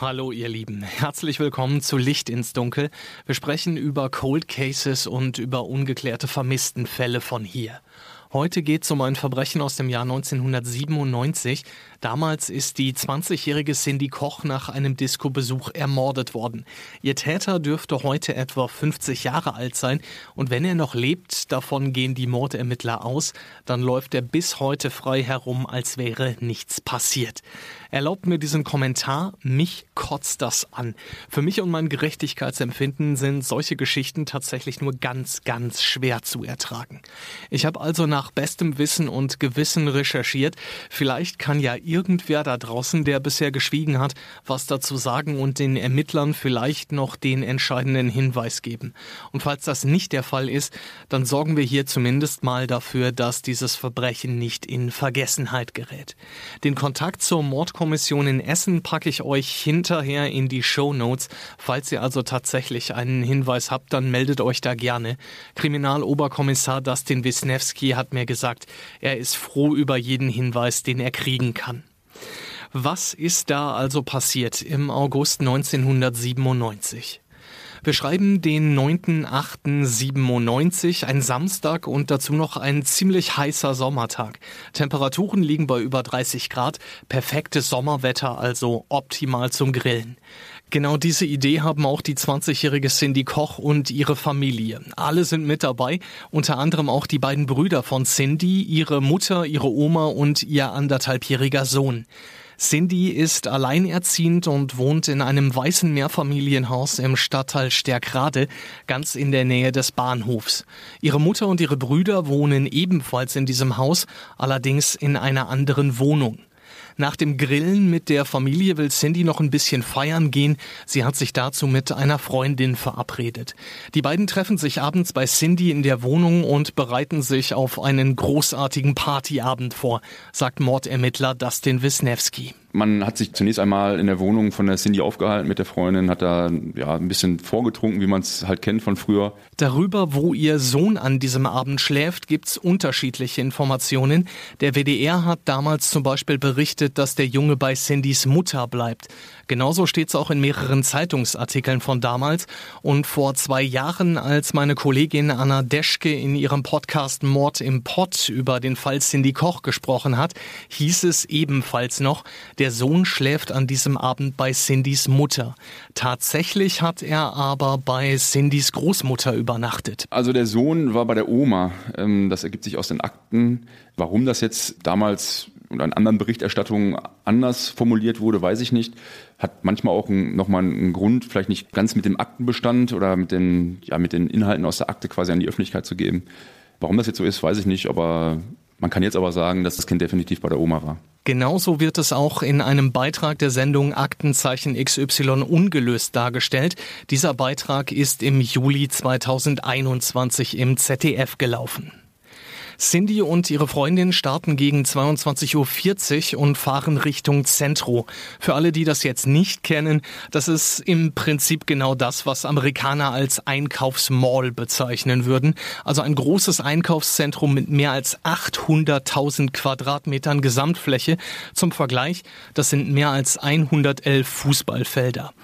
Hallo ihr Lieben, herzlich willkommen zu Licht ins Dunkel. Wir sprechen über Cold Cases und über ungeklärte Vermisstenfälle von hier. Heute geht es um ein Verbrechen aus dem Jahr 1997. Damals ist die 20-jährige Cindy Koch nach einem Disco-Besuch ermordet worden. Ihr Täter dürfte heute etwa 50 Jahre alt sein und wenn er noch lebt, davon gehen die Mordermittler aus, dann läuft er bis heute frei herum, als wäre nichts passiert. Erlaubt mir diesen Kommentar, mich kotzt das an. Für mich und mein Gerechtigkeitsempfinden sind solche Geschichten tatsächlich nur ganz, ganz schwer zu ertragen. Ich habe also nach bestem Wissen und Gewissen recherchiert. Vielleicht kann ja irgendwer da draußen, der bisher geschwiegen hat, was dazu sagen und den Ermittlern vielleicht noch den entscheidenden Hinweis geben. Und falls das nicht der Fall ist, dann sorgen wir hier zumindest mal dafür, dass dieses Verbrechen nicht in Vergessenheit gerät. Den Kontakt zur Mordkommission Kommission in Essen packe ich euch hinterher in die Show Notes. Falls ihr also tatsächlich einen Hinweis habt, dann meldet euch da gerne. Kriminaloberkommissar Dustin Wisniewski hat mir gesagt, er ist froh über jeden Hinweis, den er kriegen kann. Was ist da also passiert im August 1997? Wir schreiben den 9.8.97, ein Samstag und dazu noch ein ziemlich heißer Sommertag. Temperaturen liegen bei über 30 Grad, perfektes Sommerwetter, also optimal zum Grillen. Genau diese Idee haben auch die 20-jährige Cindy Koch und ihre Familie. Alle sind mit dabei, unter anderem auch die beiden Brüder von Cindy, ihre Mutter, ihre Oma und ihr anderthalbjähriger Sohn. Cindy ist alleinerziehend und wohnt in einem weißen Mehrfamilienhaus im Stadtteil Stärkrade, ganz in der Nähe des Bahnhofs. Ihre Mutter und ihre Brüder wohnen ebenfalls in diesem Haus, allerdings in einer anderen Wohnung. Nach dem Grillen mit der Familie will Cindy noch ein bisschen feiern gehen. Sie hat sich dazu mit einer Freundin verabredet. Die beiden treffen sich abends bei Cindy in der Wohnung und bereiten sich auf einen großartigen Partyabend vor, sagt Mordermittler Dustin Wisniewski. Man hat sich zunächst einmal in der Wohnung von der Cindy aufgehalten mit der Freundin, hat da ja ein bisschen vorgetrunken, wie man es halt kennt von früher. Darüber, wo ihr Sohn an diesem Abend schläft, gibt's unterschiedliche Informationen. Der WDR hat damals zum Beispiel berichtet, dass der Junge bei Cindys Mutter bleibt. Genauso steht's auch in mehreren Zeitungsartikeln von damals. Und vor zwei Jahren, als meine Kollegin Anna Deschke in ihrem Podcast Mord im Pott über den Fall Cindy Koch gesprochen hat, hieß es ebenfalls noch, der Sohn schläft an diesem Abend bei Cindys Mutter. Tatsächlich hat er aber bei Cindys Großmutter übernachtet. Also der Sohn war bei der Oma. Ähm, das ergibt sich aus den Akten. Warum das jetzt damals und an anderen Berichterstattungen anders formuliert wurde, weiß ich nicht. Hat manchmal auch nochmal einen Grund, vielleicht nicht ganz mit dem Aktenbestand oder mit den, ja, mit den Inhalten aus der Akte quasi an die Öffentlichkeit zu geben. Warum das jetzt so ist, weiß ich nicht, aber man kann jetzt aber sagen, dass das Kind definitiv bei der Oma war. Genauso wird es auch in einem Beitrag der Sendung Aktenzeichen XY ungelöst dargestellt. Dieser Beitrag ist im Juli 2021 im ZDF gelaufen. Cindy und ihre Freundin starten gegen 22.40 Uhr und fahren Richtung Centro. Für alle, die das jetzt nicht kennen, das ist im Prinzip genau das, was Amerikaner als Einkaufsmall bezeichnen würden. Also ein großes Einkaufszentrum mit mehr als 800.000 Quadratmetern Gesamtfläche. Zum Vergleich, das sind mehr als 111 Fußballfelder.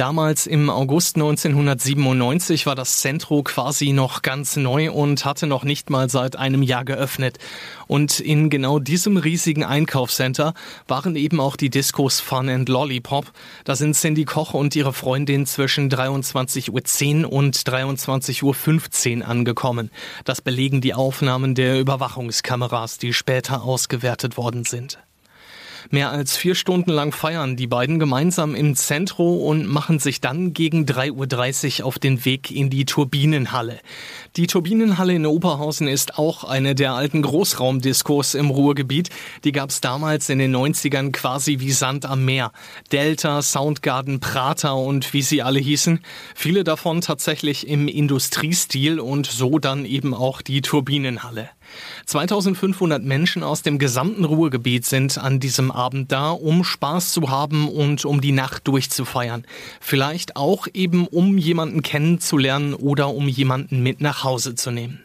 Damals im August 1997 war das Centro quasi noch ganz neu und hatte noch nicht mal seit einem Jahr geöffnet. Und in genau diesem riesigen Einkaufscenter waren eben auch die Discos Fun and Lollipop. Da sind Cindy Koch und ihre Freundin zwischen 23.10 Uhr und 23.15 Uhr angekommen. Das belegen die Aufnahmen der Überwachungskameras, die später ausgewertet worden sind. Mehr als vier Stunden lang feiern die beiden gemeinsam im Zentro und machen sich dann gegen 3.30 Uhr auf den Weg in die Turbinenhalle. Die Turbinenhalle in Oberhausen ist auch eine der alten Großraumdiskos im Ruhrgebiet. Die gab es damals in den 90ern quasi wie Sand am Meer. Delta, Soundgarden, Prater und wie sie alle hießen. Viele davon tatsächlich im Industriestil und so dann eben auch die Turbinenhalle. 2500 Menschen aus dem gesamten Ruhrgebiet sind an diesem Abend da, um Spaß zu haben und um die Nacht durchzufeiern. Vielleicht auch eben, um jemanden kennenzulernen oder um jemanden mit nach Hause zu nehmen.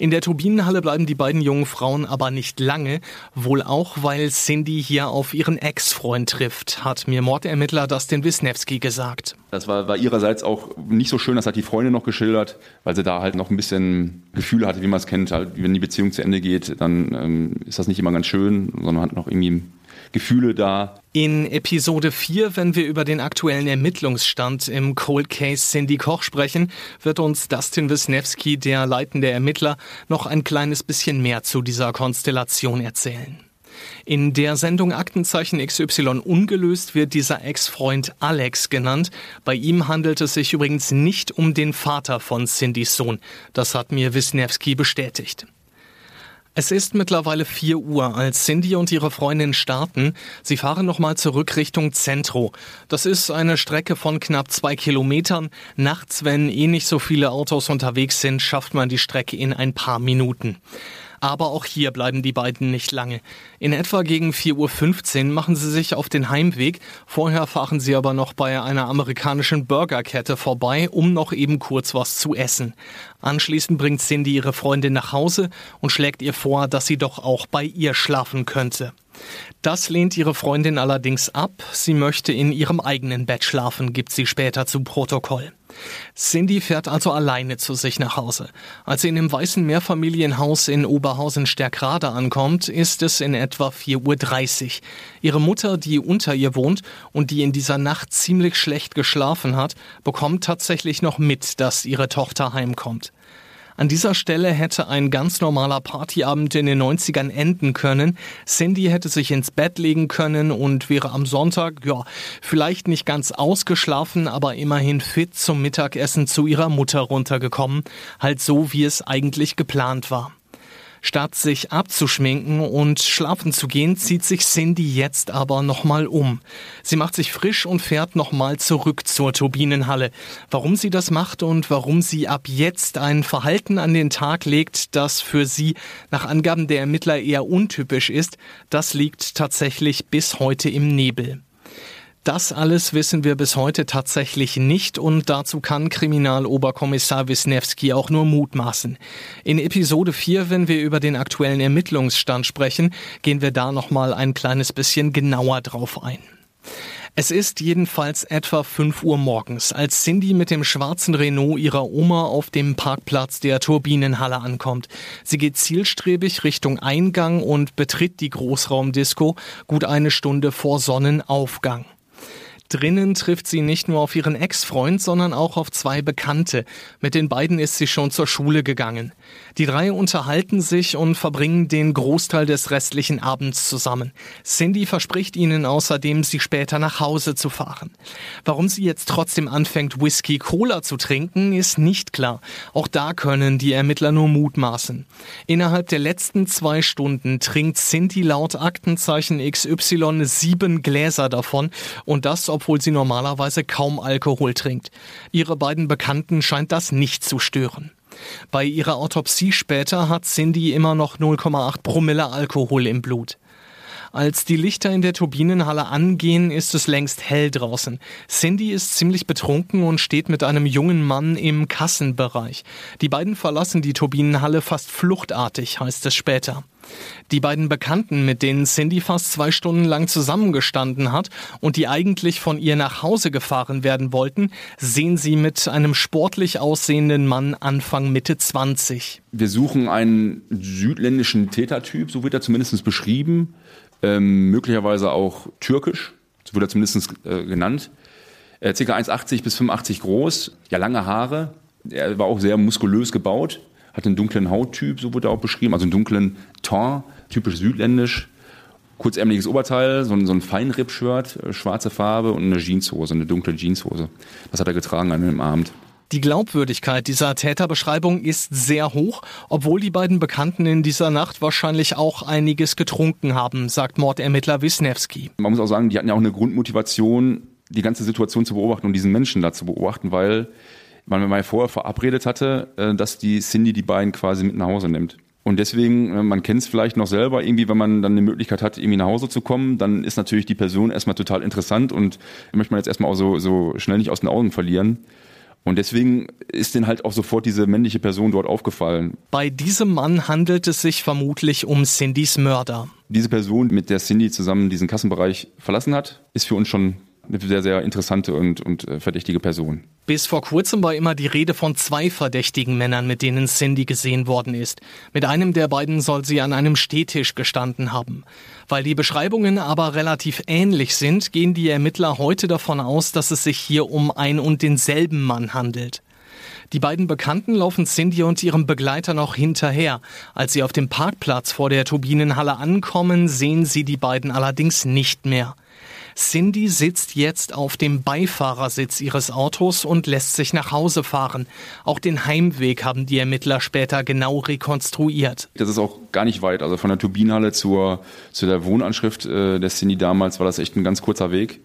In der Turbinenhalle bleiben die beiden jungen Frauen aber nicht lange, wohl auch, weil Cindy hier auf ihren Ex-Freund trifft, hat mir Mordermittler Dustin Wisniewski gesagt. Das war, war ihrerseits auch nicht so schön, das hat die Freundin noch geschildert, weil sie da halt noch ein bisschen Gefühle hatte, wie man es kennt. Halt, wenn die Beziehung zu Ende geht, dann ähm, ist das nicht immer ganz schön, sondern hat noch irgendwie Gefühle da. In Episode 4, wenn wir über den aktuellen Ermittlungsstand im Cold Case Cindy Koch sprechen, wird uns Dustin Wisniewski, der leitende Ermittler, noch ein kleines bisschen mehr zu dieser Konstellation erzählen. In der Sendung Aktenzeichen XY ungelöst wird dieser Ex-Freund Alex genannt. Bei ihm handelt es sich übrigens nicht um den Vater von Cindys Sohn. Das hat mir Wisniewski bestätigt. Es ist mittlerweile 4 Uhr, als Cindy und ihre Freundin starten. Sie fahren nochmal zurück Richtung Zentro. Das ist eine Strecke von knapp zwei Kilometern. Nachts, wenn eh nicht so viele Autos unterwegs sind, schafft man die Strecke in ein paar Minuten. Aber auch hier bleiben die beiden nicht lange. In etwa gegen 4.15 Uhr machen sie sich auf den Heimweg. Vorher fahren sie aber noch bei einer amerikanischen Burgerkette vorbei, um noch eben kurz was zu essen. Anschließend bringt Cindy ihre Freundin nach Hause und schlägt ihr vor, dass sie doch auch bei ihr schlafen könnte. Das lehnt ihre Freundin allerdings ab. Sie möchte in ihrem eigenen Bett schlafen, gibt sie später zu Protokoll. Cindy fährt also alleine zu sich nach Hause. Als sie in dem weißen Mehrfamilienhaus in Oberhausen-Stärkrade ankommt, ist es in etwa 4.30 Uhr. Ihre Mutter, die unter ihr wohnt und die in dieser Nacht ziemlich schlecht geschlafen hat, bekommt tatsächlich noch mit, dass ihre Tochter heimkommt. An dieser Stelle hätte ein ganz normaler Partyabend in den 90ern enden können. Cindy hätte sich ins Bett legen können und wäre am Sonntag, ja, vielleicht nicht ganz ausgeschlafen, aber immerhin fit zum Mittagessen zu ihrer Mutter runtergekommen. Halt so, wie es eigentlich geplant war. Statt sich abzuschminken und schlafen zu gehen, zieht sich Cindy jetzt aber nochmal um. Sie macht sich frisch und fährt nochmal zurück zur Turbinenhalle. Warum sie das macht und warum sie ab jetzt ein Verhalten an den Tag legt, das für sie nach Angaben der Ermittler eher untypisch ist, das liegt tatsächlich bis heute im Nebel. Das alles wissen wir bis heute tatsächlich nicht und dazu kann Kriminaloberkommissar Wisniewski auch nur mutmaßen. In Episode 4, wenn wir über den aktuellen Ermittlungsstand sprechen, gehen wir da nochmal ein kleines bisschen genauer drauf ein. Es ist jedenfalls etwa 5 Uhr morgens, als Cindy mit dem schwarzen Renault ihrer Oma auf dem Parkplatz der Turbinenhalle ankommt. Sie geht zielstrebig Richtung Eingang und betritt die Großraumdisco gut eine Stunde vor Sonnenaufgang. Drinnen trifft sie nicht nur auf ihren Ex-Freund, sondern auch auf zwei Bekannte. Mit den beiden ist sie schon zur Schule gegangen. Die drei unterhalten sich und verbringen den Großteil des restlichen Abends zusammen. Cindy verspricht ihnen außerdem, sie später nach Hause zu fahren. Warum sie jetzt trotzdem anfängt, Whisky Cola zu trinken, ist nicht klar. Auch da können die Ermittler nur mutmaßen. Innerhalb der letzten zwei Stunden trinkt Cindy laut Aktenzeichen XY sieben Gläser davon und das, obwohl sie normalerweise kaum Alkohol trinkt. Ihre beiden Bekannten scheint das nicht zu stören. Bei ihrer Autopsie später hat Cindy immer noch 0,8 Promille Alkohol im Blut. Als die Lichter in der Turbinenhalle angehen, ist es längst hell draußen. Cindy ist ziemlich betrunken und steht mit einem jungen Mann im Kassenbereich. Die beiden verlassen die Turbinenhalle fast fluchtartig, heißt es später. Die beiden Bekannten, mit denen Cindy fast zwei Stunden lang zusammengestanden hat und die eigentlich von ihr nach Hause gefahren werden wollten, sehen sie mit einem sportlich aussehenden Mann Anfang Mitte 20. Wir suchen einen südländischen Tätertyp, so wird er zumindest beschrieben, ähm, möglicherweise auch türkisch, so wird er zumindest äh, genannt. Äh, ca. 1,80 bis 85 groß, ja lange Haare, er war auch sehr muskulös gebaut, hat einen dunklen Hauttyp, so wurde er auch beschrieben, also einen dunklen Ton, typisch südländisch. kurzärmeliges Oberteil, so ein, so ein Feinripp-Shirt, äh, schwarze Farbe und eine Jeanshose, eine dunkle Jeanshose. Das hat er getragen an dem Abend. Die Glaubwürdigkeit dieser Täterbeschreibung ist sehr hoch, obwohl die beiden Bekannten in dieser Nacht wahrscheinlich auch einiges getrunken haben, sagt Mordermittler Wisniewski. Man muss auch sagen, die hatten ja auch eine Grundmotivation, die ganze Situation zu beobachten und diesen Menschen da zu beobachten, weil man mal vorher verabredet hatte, äh, dass die Cindy die beiden quasi mit nach Hause nimmt. Und deswegen, äh, man kennt es vielleicht noch selber, irgendwie, wenn man dann eine Möglichkeit hat, irgendwie nach Hause zu kommen, dann ist natürlich die Person erstmal total interessant und möchte man jetzt erstmal auch so, so schnell nicht aus den Augen verlieren. Und deswegen ist denen halt auch sofort diese männliche Person dort aufgefallen. Bei diesem Mann handelt es sich vermutlich um Cindys Mörder. Diese Person, mit der Cindy zusammen diesen Kassenbereich verlassen hat, ist für uns schon eine sehr, sehr interessante und, und äh, verdächtige Person. Bis vor kurzem war immer die Rede von zwei verdächtigen Männern, mit denen Cindy gesehen worden ist. Mit einem der beiden soll sie an einem Stehtisch gestanden haben. Weil die Beschreibungen aber relativ ähnlich sind, gehen die Ermittler heute davon aus, dass es sich hier um ein und denselben Mann handelt. Die beiden Bekannten laufen Cindy und ihrem Begleiter noch hinterher. Als sie auf dem Parkplatz vor der Turbinenhalle ankommen, sehen sie die beiden allerdings nicht mehr. Cindy sitzt jetzt auf dem Beifahrersitz ihres Autos und lässt sich nach Hause fahren. Auch den Heimweg haben die Ermittler später genau rekonstruiert. Das ist auch gar nicht weit. Also von der Turbinenhalle zur, zu der Wohnanschrift äh, der Cindy damals war das echt ein ganz kurzer Weg.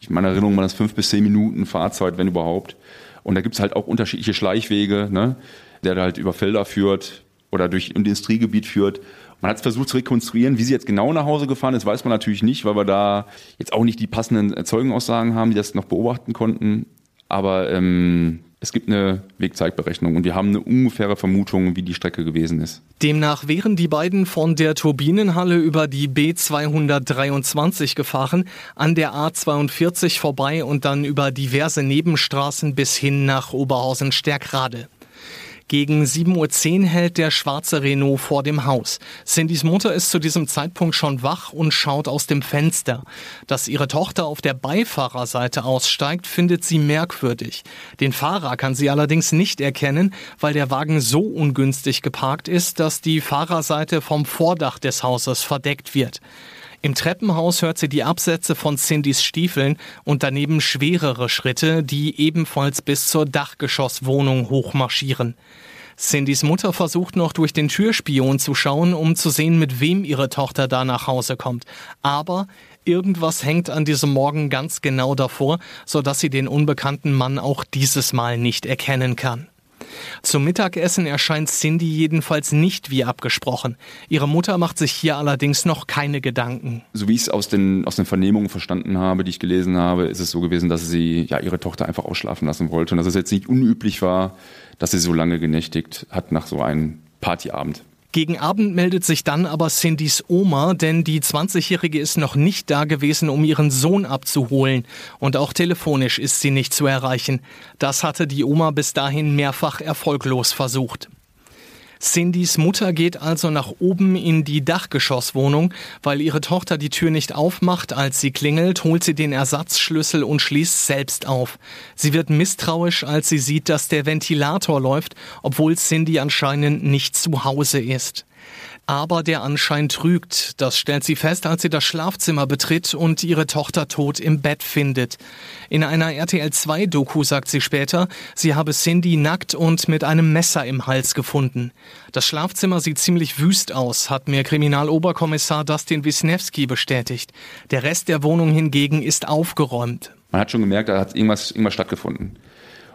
Ich meine Erinnerung waren das fünf bis zehn Minuten Fahrzeit, wenn überhaupt. Und da gibt es halt auch unterschiedliche Schleichwege, ne? der halt über Felder führt oder durch Industriegebiet führt. Man hat es versucht zu rekonstruieren, wie sie jetzt genau nach Hause gefahren ist, weiß man natürlich nicht, weil wir da jetzt auch nicht die passenden Zeugenaussagen haben, die das noch beobachten konnten. Aber ähm, es gibt eine Wegzeitberechnung und wir haben eine ungefähre Vermutung, wie die Strecke gewesen ist. Demnach wären die beiden von der Turbinenhalle über die B223 gefahren, an der A42 vorbei und dann über diverse Nebenstraßen bis hin nach Oberhausen-Stärkrade. Gegen 7.10 Uhr hält der schwarze Renault vor dem Haus. Cindys Mutter ist zu diesem Zeitpunkt schon wach und schaut aus dem Fenster. Dass ihre Tochter auf der Beifahrerseite aussteigt, findet sie merkwürdig. Den Fahrer kann sie allerdings nicht erkennen, weil der Wagen so ungünstig geparkt ist, dass die Fahrerseite vom Vordach des Hauses verdeckt wird. Im Treppenhaus hört sie die Absätze von Cindys Stiefeln und daneben schwerere Schritte, die ebenfalls bis zur Dachgeschosswohnung hochmarschieren. Cindys Mutter versucht noch durch den Türspion zu schauen, um zu sehen, mit wem ihre Tochter da nach Hause kommt. Aber irgendwas hängt an diesem Morgen ganz genau davor, sodass sie den unbekannten Mann auch dieses Mal nicht erkennen kann. Zum Mittagessen erscheint Cindy jedenfalls nicht wie abgesprochen. Ihre Mutter macht sich hier allerdings noch keine Gedanken. So wie ich es aus den, aus den Vernehmungen verstanden habe, die ich gelesen habe, ist es so gewesen, dass sie ja ihre Tochter einfach ausschlafen lassen wollte und dass es jetzt nicht unüblich war, dass sie so lange genächtigt hat nach so einem Partyabend. Gegen Abend meldet sich dann aber Cindys Oma, denn die 20-Jährige ist noch nicht da gewesen, um ihren Sohn abzuholen. Und auch telefonisch ist sie nicht zu erreichen. Das hatte die Oma bis dahin mehrfach erfolglos versucht. Cindys Mutter geht also nach oben in die Dachgeschosswohnung. Weil ihre Tochter die Tür nicht aufmacht, als sie klingelt, holt sie den Ersatzschlüssel und schließt selbst auf. Sie wird misstrauisch, als sie sieht, dass der Ventilator läuft, obwohl Cindy anscheinend nicht zu Hause ist. Aber der Anschein trügt. Das stellt sie fest, als sie das Schlafzimmer betritt und ihre Tochter tot im Bett findet. In einer RTL 2 Doku sagt sie später, sie habe Cindy nackt und mit einem Messer im Hals gefunden. Das Schlafzimmer sieht ziemlich wüst aus, hat mir Kriminaloberkommissar Dustin Wisniewski bestätigt. Der Rest der Wohnung hingegen ist aufgeräumt. Man hat schon gemerkt, da hat irgendwas, irgendwas stattgefunden.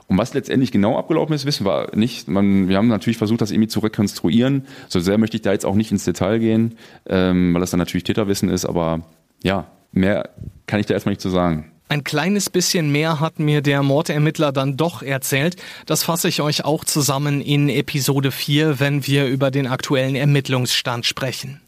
Und was letztendlich genau abgelaufen ist, wissen wir nicht. Man, wir haben natürlich versucht, das irgendwie zu rekonstruieren. So sehr möchte ich da jetzt auch nicht ins Detail gehen, ähm, weil das dann natürlich Täterwissen ist. Aber ja, mehr kann ich da erstmal nicht zu sagen. Ein kleines bisschen mehr hat mir der Mordermittler dann doch erzählt. Das fasse ich euch auch zusammen in Episode 4, wenn wir über den aktuellen Ermittlungsstand sprechen.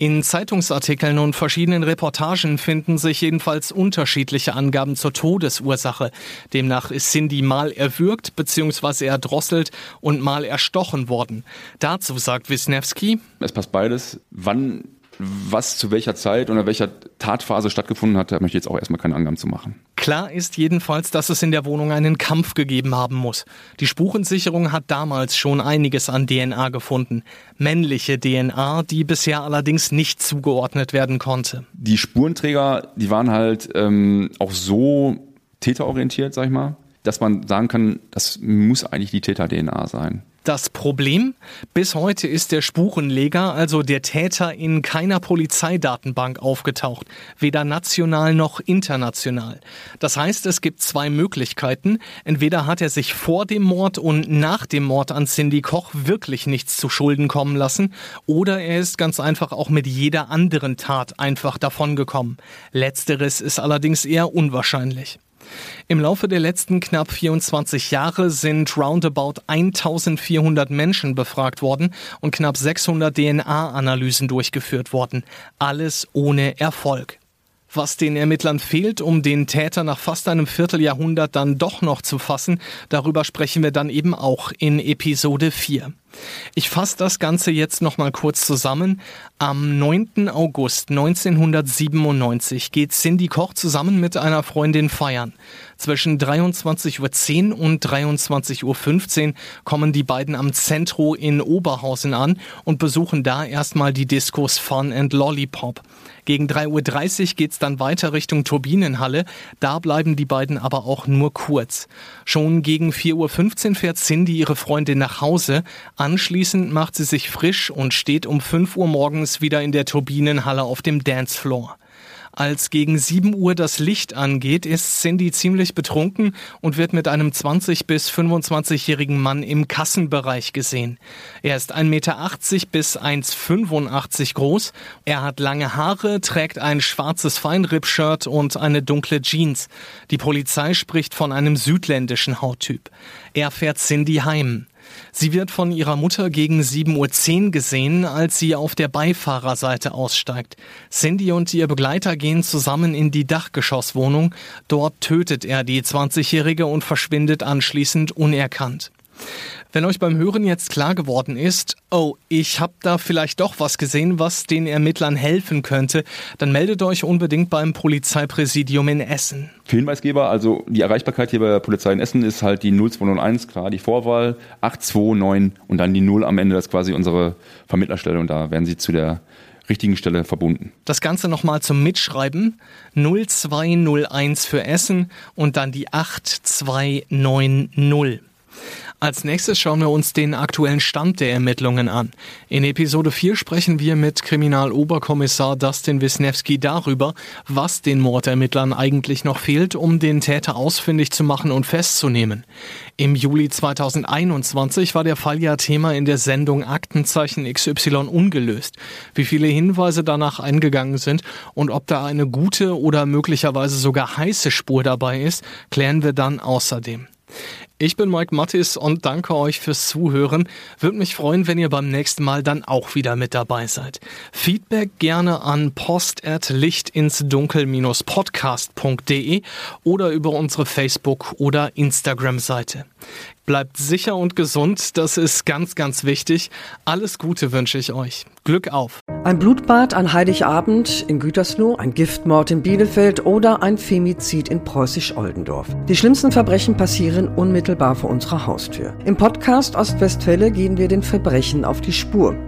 In Zeitungsartikeln und verschiedenen Reportagen finden sich jedenfalls unterschiedliche Angaben zur Todesursache. Demnach ist Cindy mal erwürgt bzw. erdrosselt und mal erstochen worden. Dazu sagt Wisniewski, es passt beides. Wann Was zu welcher Zeit oder welcher Tatphase stattgefunden hat, da möchte ich jetzt auch erstmal keine Angaben zu machen. Klar ist jedenfalls, dass es in der Wohnung einen Kampf gegeben haben muss. Die Spurensicherung hat damals schon einiges an DNA gefunden. Männliche DNA, die bisher allerdings nicht zugeordnet werden konnte. Die Spurenträger, die waren halt ähm, auch so täterorientiert, sag ich mal, dass man sagen kann, das muss eigentlich die Täter-DNA sein. Das Problem? Bis heute ist der Spurenleger, also der Täter, in keiner Polizeidatenbank aufgetaucht, weder national noch international. Das heißt, es gibt zwei Möglichkeiten. Entweder hat er sich vor dem Mord und nach dem Mord an Cindy Koch wirklich nichts zu Schulden kommen lassen, oder er ist ganz einfach auch mit jeder anderen Tat einfach davongekommen. Letzteres ist allerdings eher unwahrscheinlich. Im Laufe der letzten knapp 24 Jahre sind roundabout 1400 Menschen befragt worden und knapp 600 DNA-Analysen durchgeführt worden. Alles ohne Erfolg. Was den Ermittlern fehlt, um den Täter nach fast einem Vierteljahrhundert dann doch noch zu fassen, darüber sprechen wir dann eben auch in Episode 4. Ich fasse das Ganze jetzt nochmal kurz zusammen. Am 9. August 1997 geht Cindy Koch zusammen mit einer Freundin feiern. Zwischen 23.10 Uhr und 23.15 Uhr kommen die beiden am Zentro in Oberhausen an und besuchen da erstmal die Diskos Fun and Lollipop. Gegen 3.30 Uhr geht's dann weiter Richtung Turbinenhalle. Da bleiben die beiden aber auch nur kurz. Schon gegen 4.15 Uhr fährt Cindy ihre Freundin nach Hause. Anschließend macht sie sich frisch und steht um 5 Uhr morgens wieder in der Turbinenhalle auf dem Dancefloor. Als gegen 7 Uhr das Licht angeht, ist Cindy ziemlich betrunken und wird mit einem 20- bis 25-jährigen Mann im Kassenbereich gesehen. Er ist 1,80 Meter bis 1,85 groß. Er hat lange Haare, trägt ein schwarzes Feinripp-Shirt und eine dunkle Jeans. Die Polizei spricht von einem südländischen Hauttyp. Er fährt Cindy heim. Sie wird von ihrer Mutter gegen 7.10 Uhr gesehen, als sie auf der Beifahrerseite aussteigt. Cindy und ihr Begleiter gehen zusammen in die Dachgeschosswohnung. Dort tötet er die 20-Jährige und verschwindet anschließend unerkannt. Wenn euch beim Hören jetzt klar geworden ist, oh, ich habe da vielleicht doch was gesehen, was den Ermittlern helfen könnte, dann meldet euch unbedingt beim Polizeipräsidium in Essen. Für Hinweisgeber, also die Erreichbarkeit hier bei der Polizei in Essen ist halt die 0201, klar, die Vorwahl, 829 und dann die 0 am Ende, das ist quasi unsere Vermittlerstelle und da werden sie zu der richtigen Stelle verbunden. Das Ganze nochmal zum Mitschreiben. 0201 für Essen und dann die 8290. Als nächstes schauen wir uns den aktuellen Stand der Ermittlungen an. In Episode 4 sprechen wir mit Kriminaloberkommissar Dustin Wisniewski darüber, was den Mordermittlern eigentlich noch fehlt, um den Täter ausfindig zu machen und festzunehmen. Im Juli 2021 war der Fall ja Thema in der Sendung Aktenzeichen XY ungelöst. Wie viele Hinweise danach eingegangen sind und ob da eine gute oder möglicherweise sogar heiße Spur dabei ist, klären wir dann außerdem. Ich bin Mike Mattis und danke euch fürs Zuhören. Würde mich freuen, wenn ihr beim nächsten Mal dann auch wieder mit dabei seid. Feedback gerne an post@lichtinsdunkel-podcast.de oder über unsere Facebook- oder Instagram-Seite. Bleibt sicher und gesund, das ist ganz, ganz wichtig. Alles Gute wünsche ich euch. Glück auf. Ein Blutbad an Heiligabend in Gütersloh, ein Giftmord in Bielefeld oder ein Femizid in Preußisch-Oldendorf. Die schlimmsten Verbrechen passieren unmittelbar vor unserer Haustür. Im Podcast Ostwestfälle gehen wir den Verbrechen auf die Spur.